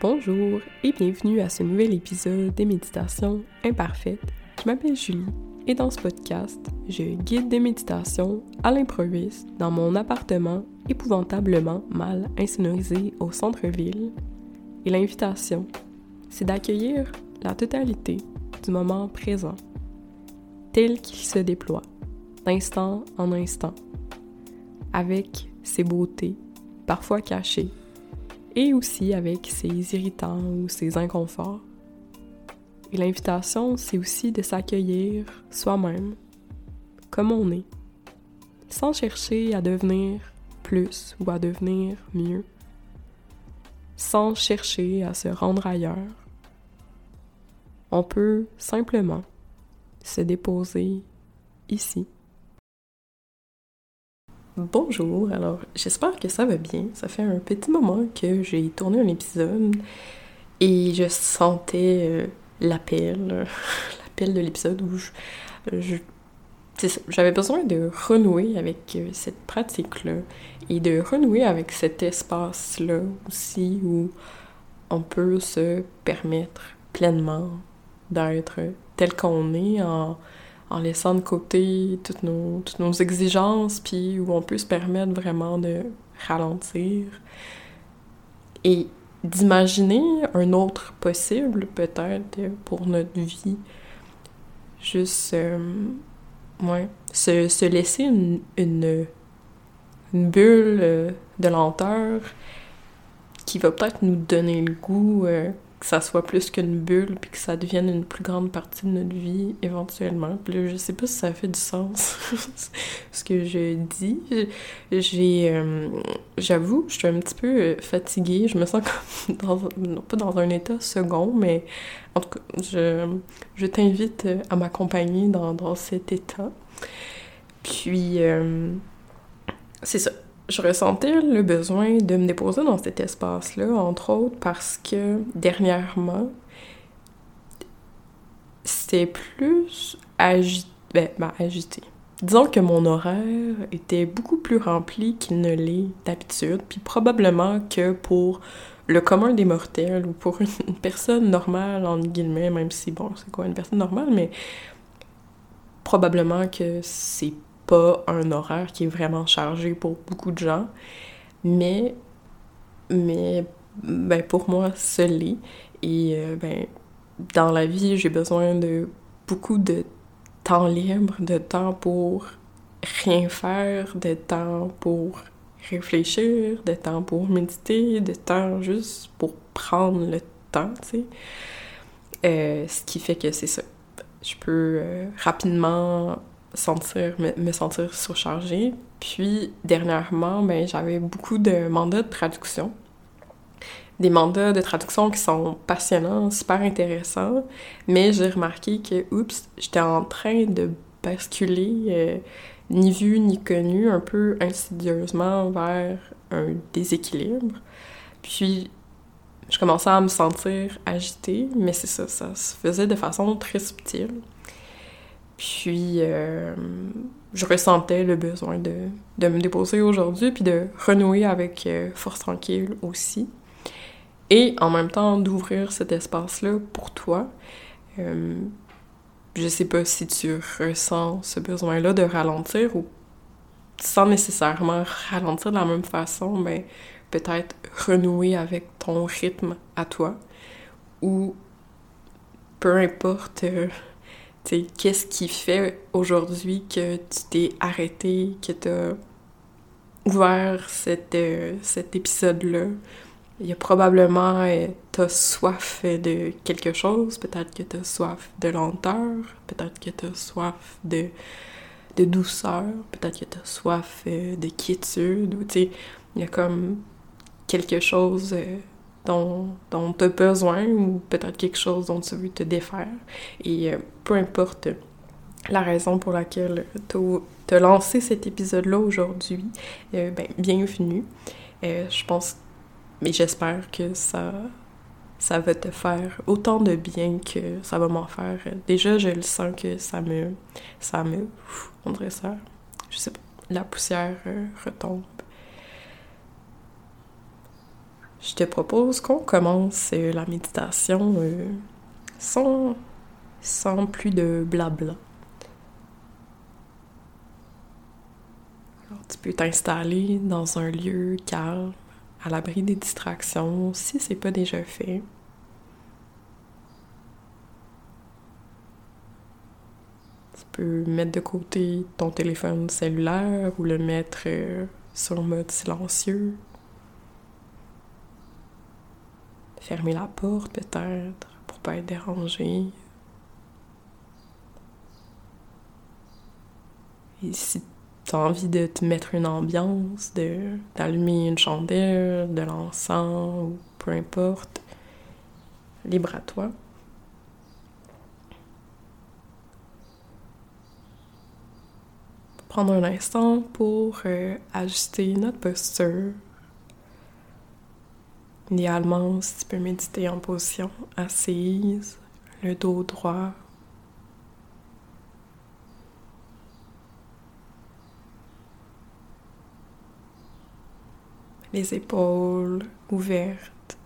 Bonjour et bienvenue à ce nouvel épisode des méditations imparfaites. Je m'appelle Julie et dans ce podcast, je guide des méditations à l'improviste dans mon appartement épouvantablement mal insonorisé au centre-ville. Et l'invitation, c'est d'accueillir la totalité du moment présent, tel qu'il se déploie, d'instant en instant, avec ses beautés, parfois cachées, et aussi avec ses irritants ou ses inconforts. Et l'invitation, c'est aussi de s'accueillir soi-même, comme on est, sans chercher à devenir plus ou à devenir mieux, sans chercher à se rendre ailleurs. On peut simplement se déposer ici. Bonjour, alors j'espère que ça va bien. Ça fait un petit moment que j'ai tourné un épisode et je sentais euh, l'appel, l'appel de l'épisode où j'avais besoin de renouer avec euh, cette pratique-là et de renouer avec cet espace-là aussi où on peut se permettre pleinement d'être tel qu'on est en en laissant de côté toutes nos, exigences, puis où on peut se permettre vraiment de ralentir et d'imaginer un autre possible peut-être pour notre vie. Juste, euh, se, se laisser une, une, une bulle euh, de lenteur qui va peut-être nous donner le goût euh, que ça soit plus qu'une bulle, puis que ça devienne une plus grande partie de notre vie éventuellement. Puis je sais pas si ça fait du sens, ce que je dis. J'ai... Euh, j'avoue, je suis un petit peu euh, fatiguée. Je me sens comme dans... pas dans un état second, mais en tout cas, je, je t'invite à m'accompagner dans, dans cet état. Puis... Euh, c'est ça je ressentais le besoin de me déposer dans cet espace-là, entre autres parce que dernièrement, c'était plus agité. Ben, ben, agité. Disons que mon horaire était beaucoup plus rempli qu'il ne l'est d'habitude, puis probablement que pour le commun des mortels ou pour une personne normale, en guillemets, même si, bon, c'est quoi une personne normale, mais probablement que c'est pas un horaire qui est vraiment chargé pour beaucoup de gens, mais, mais ben, pour moi, ce l'est. Et euh, ben, dans la vie, j'ai besoin de beaucoup de temps libre, de temps pour rien faire, de temps pour réfléchir, de temps pour méditer, de temps juste pour prendre le temps, tu sais. Euh, ce qui fait que c'est ça. Je peux euh, rapidement sentir, me, sentir surchargée. Puis, dernièrement, ben, j'avais beaucoup de mandats de traduction. Des mandats de traduction qui sont passionnants, super intéressants, mais j'ai remarqué que, oups, j'étais en train de basculer, euh, ni vu ni connu, un peu insidieusement vers un déséquilibre. Puis, je commençais à me sentir agitée, mais c'est ça, ça se faisait de façon très subtile. Puis, euh, je ressentais le besoin de, de me déposer aujourd'hui, puis de renouer avec euh, Force Tranquille aussi. Et en même temps, d'ouvrir cet espace-là pour toi. Euh, je sais pas si tu ressens ce besoin-là de ralentir ou sans nécessairement ralentir de la même façon, mais peut-être renouer avec ton rythme à toi ou peu importe qu'est-ce qui fait aujourd'hui que tu t'es arrêté, que tu as ouvert euh, cet épisode-là? Il y a probablement, euh, t'as soif de quelque chose, peut-être que t'as soif de lenteur, peut-être que t'as soif de, de douceur, peut-être que t'as soif euh, de quiétude, ou tu sais, il y a comme quelque chose dont, tu as besoin ou peut-être quelque chose dont tu veux te défaire. Et euh, peu importe la raison pour laquelle tu as lancé cet épisode-là aujourd'hui, euh, ben, bienvenue. Euh, je pense, mais j'espère que ça, ça va te faire autant de bien que ça va m'en faire. Déjà, je le sens que ça me... ça me... on dirait ça... Je sais pas, la poussière retombe je te propose qu'on commence euh, la méditation euh, sans, sans plus de blabla. Alors, tu peux t'installer dans un lieu calme, à l'abri des distractions, si c'est pas déjà fait. Tu peux mettre de côté ton téléphone cellulaire ou le mettre euh, sur mode silencieux. Fermer la porte peut-être pour pas être dérangé. Et si tu as envie de te mettre une ambiance, d'allumer une chandelle, de l'encens ou peu importe, libre à toi. Prendre un instant pour euh, ajuster notre posture Idéalement, si tu peux méditer en position assise, le dos droit. Les épaules ouvertes,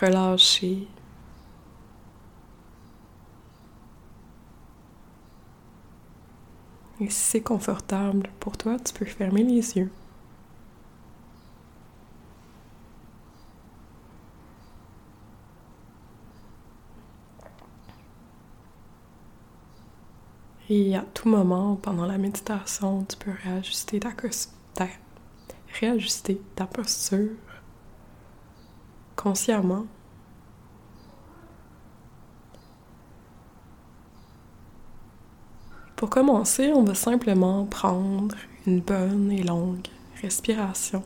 relâchées. Et si c'est confortable pour toi, tu peux fermer les yeux. Et à tout moment, pendant la méditation, tu peux réajuster ta, ta, réajuster ta posture consciemment. Pour commencer, on va simplement prendre une bonne et longue respiration.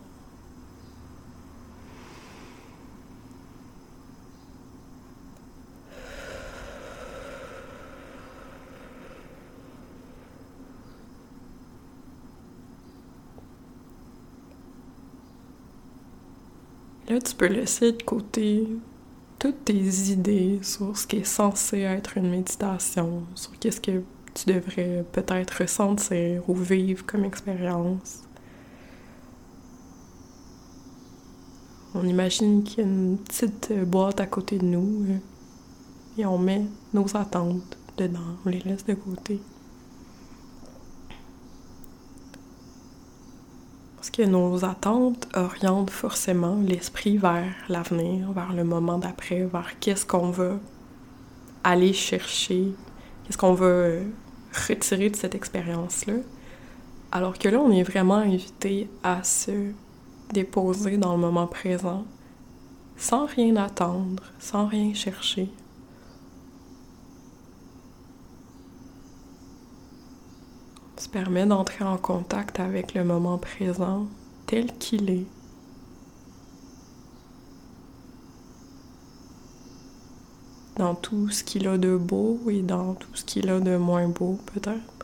Là, tu peux laisser de côté toutes tes idées sur ce qui est censé être une méditation, sur qu'est-ce que tu devrais peut-être ressentir ou vivre comme expérience. On imagine qu'il y a une petite boîte à côté de nous euh, et on met nos attentes dedans, on les laisse de côté. Parce que nos attentes orientent forcément l'esprit vers l'avenir, vers le moment d'après, vers qu'est-ce qu'on va aller chercher, qu'est-ce qu'on va retirer de cette expérience-là. Alors que là, on est vraiment invité à se déposer dans le moment présent, sans rien attendre, sans rien chercher. Permet d'entrer en contact avec le moment présent tel qu'il est. Dans tout ce qu'il a de beau et dans tout ce qu'il a de moins beau peut-être.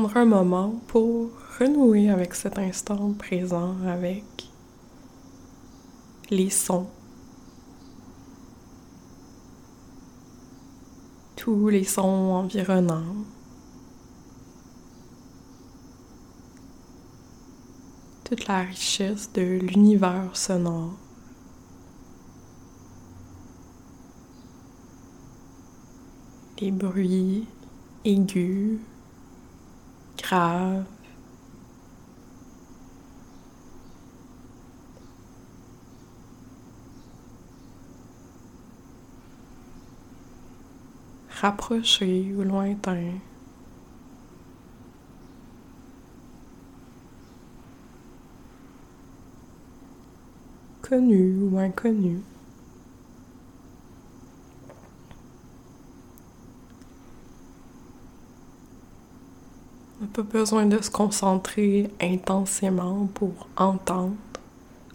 prendre un moment pour renouer avec cet instant présent, avec les sons. Tous les sons environnants. Toute la richesse de l'univers sonore. Les bruits aigus grave. Rapproché ou lointain. Connu ou inconnu. On n'a pas besoin de se concentrer intensément pour entendre.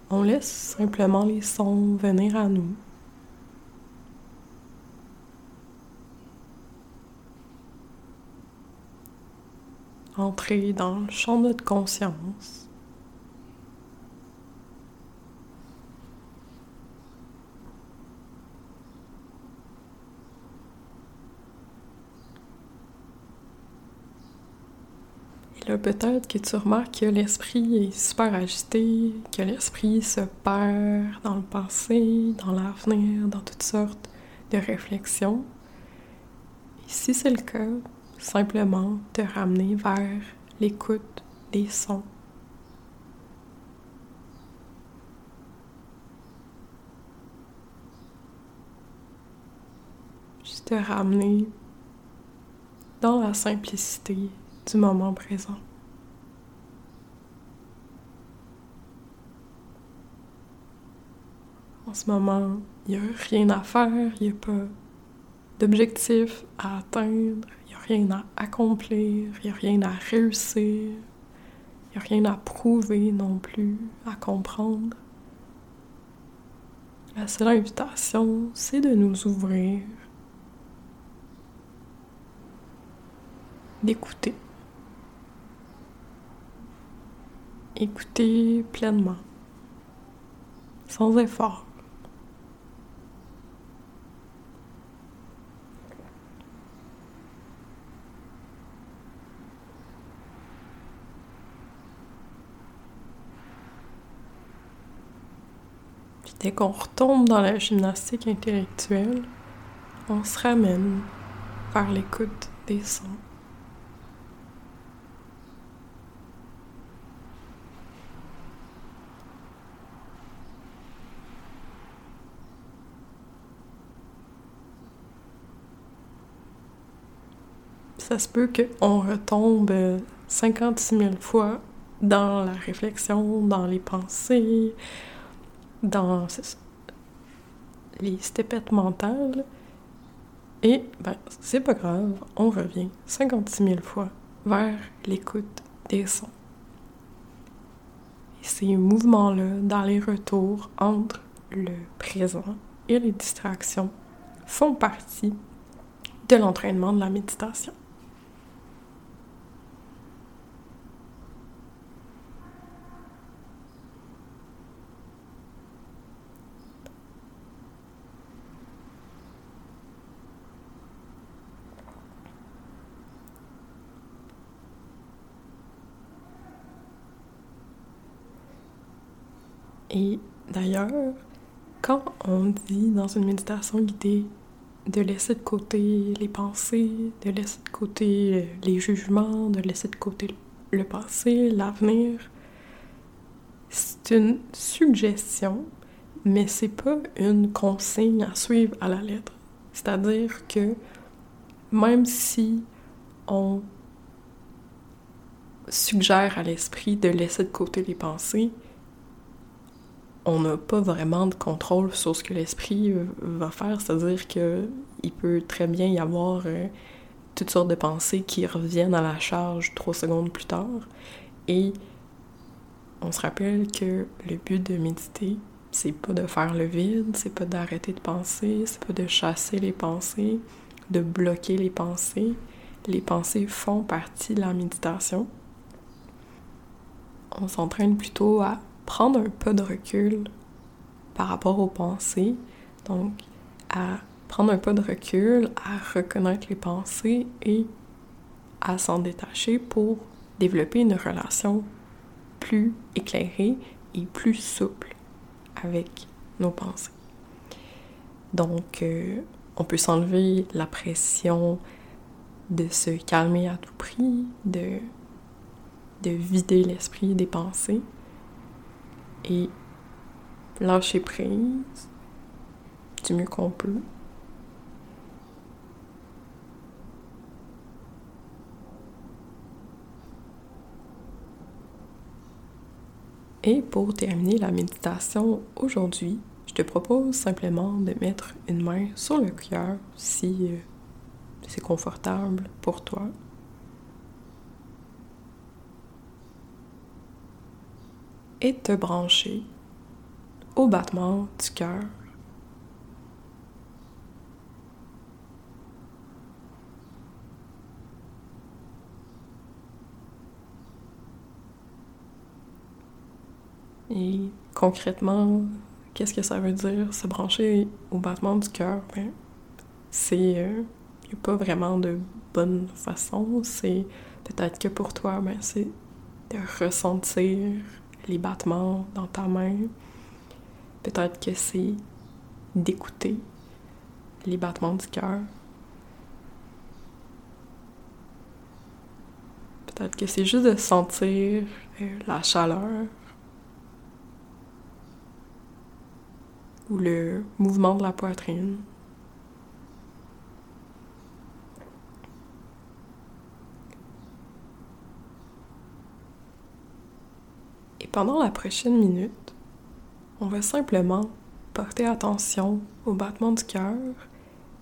On laisse simplement les sons venir à nous. Entrer dans le champ de notre conscience. là, peut-être que tu remarques que l'esprit est super agité, que l'esprit se perd dans le passé, dans l'avenir, dans toutes sortes de réflexions. Et si c'est le cas, simplement te ramener vers l'écoute des sons. Juste te ramener dans la simplicité du moment présent. Ce moment, il n'y a rien à faire, il n'y a pas d'objectif à atteindre, il n'y a rien à accomplir, il n'y a rien à réussir, il n'y a rien à prouver non plus, à comprendre. La seule invitation, c'est de nous ouvrir, d'écouter. Écouter pleinement, sans effort. Dès qu'on retombe dans la gymnastique intellectuelle, on se ramène vers l'écoute des sons. ça se peut qu'on retombe 56 000 fois dans la réflexion, dans les pensées, dans les stépettes mentales. Et ben, c'est pas grave, on revient 56 000 fois vers l'écoute des sons. Ces mouvements-là, dans les retours entre le présent et les distractions, font partie de l'entraînement de la méditation. Et d'ailleurs, quand on dit dans une méditation guidée de laisser de côté les pensées, de laisser de côté les jugements, de laisser de côté le passé, l'avenir, c'est une suggestion, mais c'est pas une consigne à suivre à la lettre. C'est-à-dire que même si on suggère à l'esprit de laisser de côté les pensées, on n'a pas vraiment de contrôle sur ce que l'esprit euh, va faire, c'est-à-dire que il peut très bien y avoir euh, toutes sortes de pensées qui reviennent à la charge trois secondes plus tard. Et on se rappelle que le but de méditer, c'est pas de faire le vide, c'est pas d'arrêter de penser, c'est pas de chasser les pensées, de bloquer les pensées. Les pensées font partie de la méditation. On s'entraîne plutôt à prendre un peu de recul par rapport aux pensées, donc à prendre un peu de recul, à reconnaître les pensées et à s'en détacher pour développer une relation plus éclairée et plus souple avec nos pensées. Donc, euh, on peut s'enlever la pression de se calmer à tout prix, de, de vider l'esprit des pensées et lâcher prise du mieux qu'on peut. Et pour terminer la méditation aujourd'hui, je te propose simplement de mettre une main sur le cœur si euh, c'est confortable pour toi. Et te brancher au battement du cœur. Et concrètement, qu'est-ce que ça veut dire se brancher au battement du cœur? Ben, c'est euh, n'y a pas vraiment de bonne façon. C'est peut-être que pour toi, ben, c'est de ressentir les battements dans ta main. Peut-être que c'est d'écouter les battements du cœur. Peut-être que c'est juste de sentir euh, la chaleur ou le mouvement de la poitrine. Pendant la prochaine minute, on va simplement porter attention au battement du cœur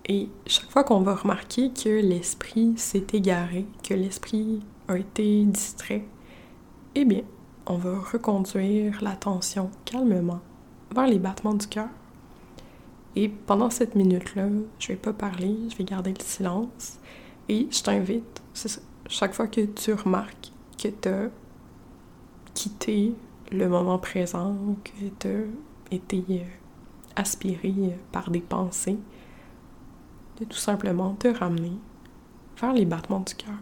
et chaque fois qu'on va remarquer que l'esprit s'est égaré, que l'esprit a été distrait, eh bien, on va reconduire l'attention calmement vers les battements du cœur. Et pendant cette minute-là, je vais pas parler, je vais garder le silence. Et je t'invite, chaque fois que tu remarques que tu as quitté le moment présent, que tu as été euh, aspiré par des pensées, de tout simplement te ramener vers les battements du cœur.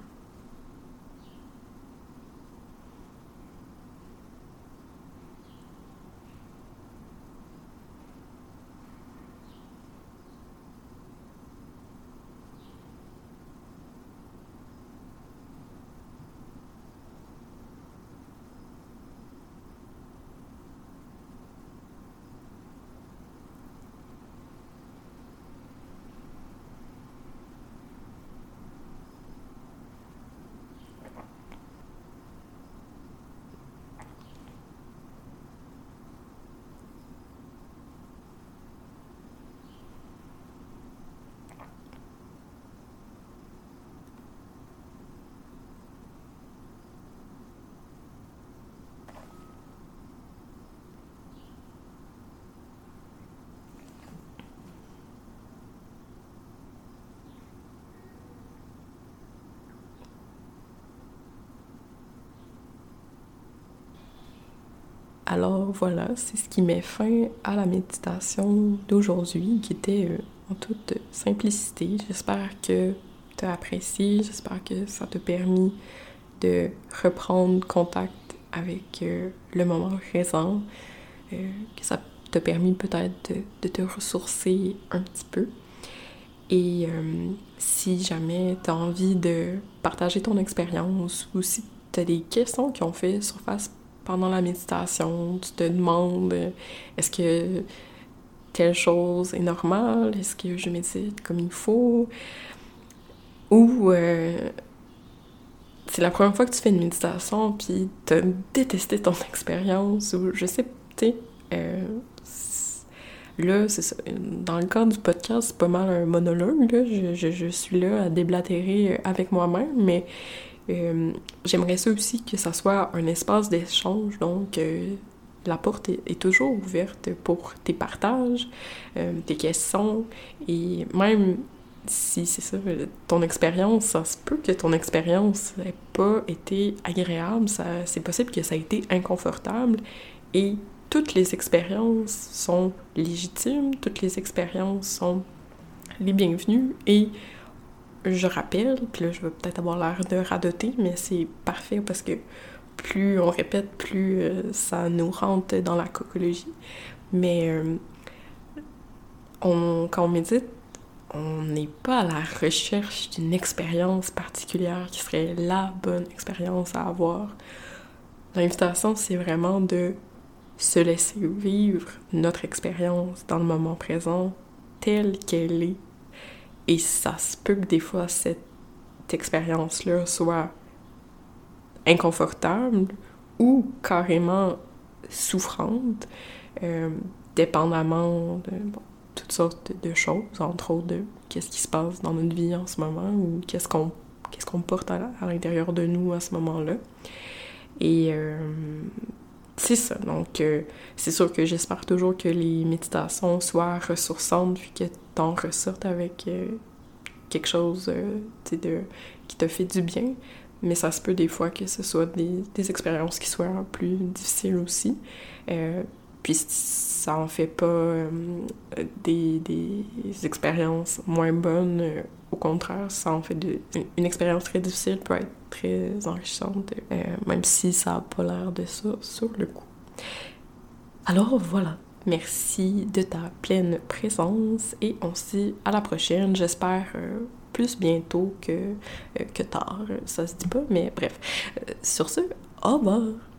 Alors voilà, c'est ce qui met fin à la méditation d'aujourd'hui, qui était euh, en toute simplicité. J'espère que tu as apprécié, j'espère que ça t'a permis de reprendre contact avec euh, le moment présent, euh, que ça t'a permis peut-être de, te ressourcer un petit peu. Et si jamais tu as envie de partager ton expérience ou si tu as des questions qui ont fait surface pendant la méditation, tu te demandes est-ce que telle chose est normale, est-ce que je médite comme il faut, ou euh, c'est la première fois que tu fais une méditation puis tu as détesté ton expérience, ou je sais, tu euh, là, c'est ça. Dans le cadre du podcast, c'est pas mal un monologue, là. Je, je suis là à déblatérer avec moi-même, mais euh, j'aimerais ça aussi que ça soit un espace d'échange, donc euh, la porte est, toujours ouverte pour tes partages, euh, tes questions, et même si c'est ça, ton expérience, ça se peut que ton expérience n'ait pas été agréable, c'est possible que ça ait été inconfortable, et toutes les expériences sont légitimes, toutes les expériences sont les bienvenues, et je rappelle, puis là je vais peut-être avoir l'air de radoter, mais c'est parfait parce que plus on répète, plus euh, ça nous rentre dans la cocologie. Mais euh, quand on médite, on n'est pas à la recherche d'une expérience particulière qui serait la bonne expérience à avoir. L'invitation, c'est vraiment de se laisser vivre notre expérience dans le moment présent telle qu'elle est et ça se peut que des fois, cette expérience-là soit inconfortable ou carrément souffrante, euh, dépendamment de toutes sortes de choses, entre autres de qu'est-ce qui se passe dans notre vie en ce moment ou qu'est-ce qu'on qu'est-ce qu'on porte à, l'intérieur de nous à ce moment-là. Et euh, c'est ça. Donc, euh, c'est sûr que j'espère toujours que les méditations soient ressourçantes puis que t'en ressortes avec euh, quelque chose euh, de, qui te fait du bien. Mais ça se peut des fois que ce soit des, expériences qui soient plus difficiles aussi. puis ça en fait pas des, des, expériences moins bonnes. au contraire, ça en fait de, une, expérience très difficile peut être très enrichissante, euh, même si ça n'a pas l'air de ça sur le coup. Alors voilà, merci de ta pleine présence et on se dit à la prochaine, j'espère euh, plus bientôt que, que tard, ça se dit pas, mais bref. sur ce, au revoir!